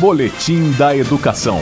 Boletim da Educação.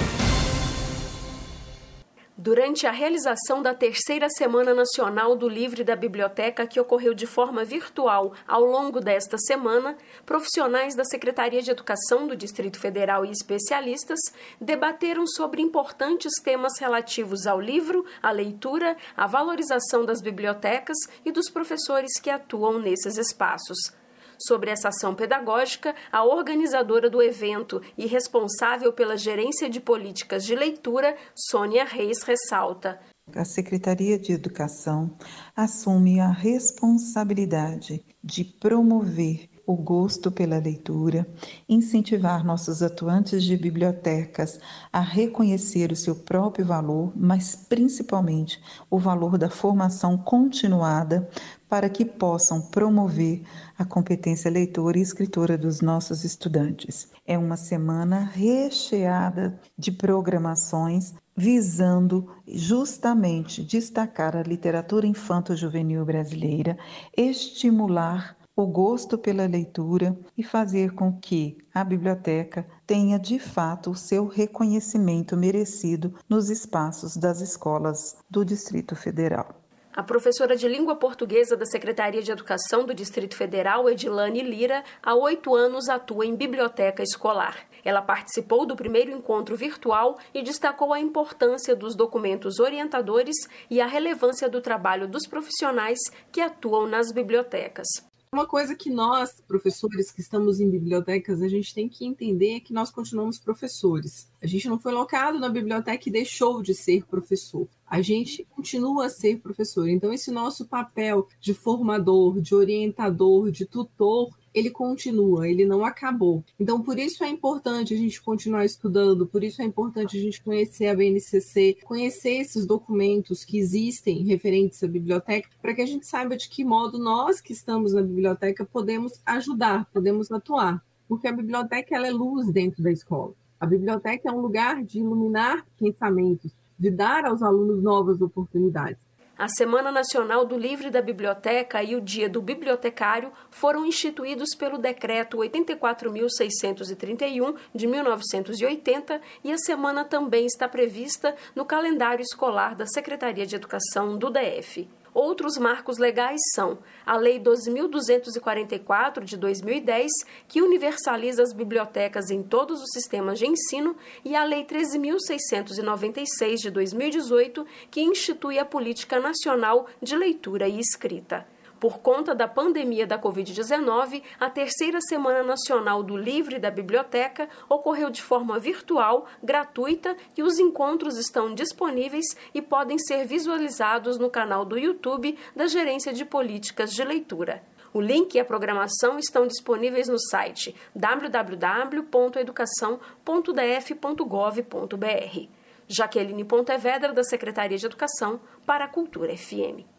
Durante a realização da terceira Semana Nacional do Livre da Biblioteca, que ocorreu de forma virtual ao longo desta semana, profissionais da Secretaria de Educação do Distrito Federal e especialistas debateram sobre importantes temas relativos ao livro, à leitura, à valorização das bibliotecas e dos professores que atuam nesses espaços. Sobre essa ação pedagógica, a organizadora do evento e responsável pela gerência de políticas de leitura, Sônia Reis, ressalta. A Secretaria de Educação assume a responsabilidade de promover o gosto pela leitura, incentivar nossos atuantes de bibliotecas a reconhecer o seu próprio valor, mas principalmente o valor da formação continuada para que possam promover a competência leitora e escritora dos nossos estudantes. É uma semana recheada de programações visando justamente destacar a literatura infanto-juvenil brasileira, estimular o gosto pela leitura e fazer com que a biblioteca tenha de fato o seu reconhecimento merecido nos espaços das escolas do Distrito Federal. A professora de língua portuguesa da Secretaria de Educação do Distrito Federal, Edilane Lira, há oito anos atua em biblioteca escolar. Ela participou do primeiro encontro virtual e destacou a importância dos documentos orientadores e a relevância do trabalho dos profissionais que atuam nas bibliotecas. Uma coisa que nós, professores que estamos em bibliotecas, a gente tem que entender é que nós continuamos professores. A gente não foi locado na biblioteca e deixou de ser professor. A gente continua a ser professor. Então, esse nosso papel de formador, de orientador, de tutor, ele continua, ele não acabou. Então, por isso é importante a gente continuar estudando, por isso é importante a gente conhecer a BNCC, conhecer esses documentos que existem referentes à biblioteca, para que a gente saiba de que modo nós que estamos na biblioteca podemos ajudar, podemos atuar. Porque a biblioteca ela é luz dentro da escola. A biblioteca é um lugar de iluminar pensamentos, de dar aos alunos novas oportunidades. A Semana Nacional do Livre da Biblioteca e o Dia do Bibliotecário foram instituídos pelo Decreto 84.631 de 1980 e a semana também está prevista no calendário escolar da Secretaria de Educação do DF. Outros marcos legais são a Lei 12.244 de 2010, que universaliza as bibliotecas em todos os sistemas de ensino, e a Lei 13.696 de 2018, que institui a Política Nacional de Leitura e Escrita. Por conta da pandemia da Covid-19, a terceira Semana Nacional do Livre da Biblioteca ocorreu de forma virtual, gratuita e os encontros estão disponíveis e podem ser visualizados no canal do YouTube da Gerência de Políticas de Leitura. O link e a programação estão disponíveis no site www.educação.df.gov.br. Jaqueline Pontevedra, da Secretaria de Educação, para a Cultura FM.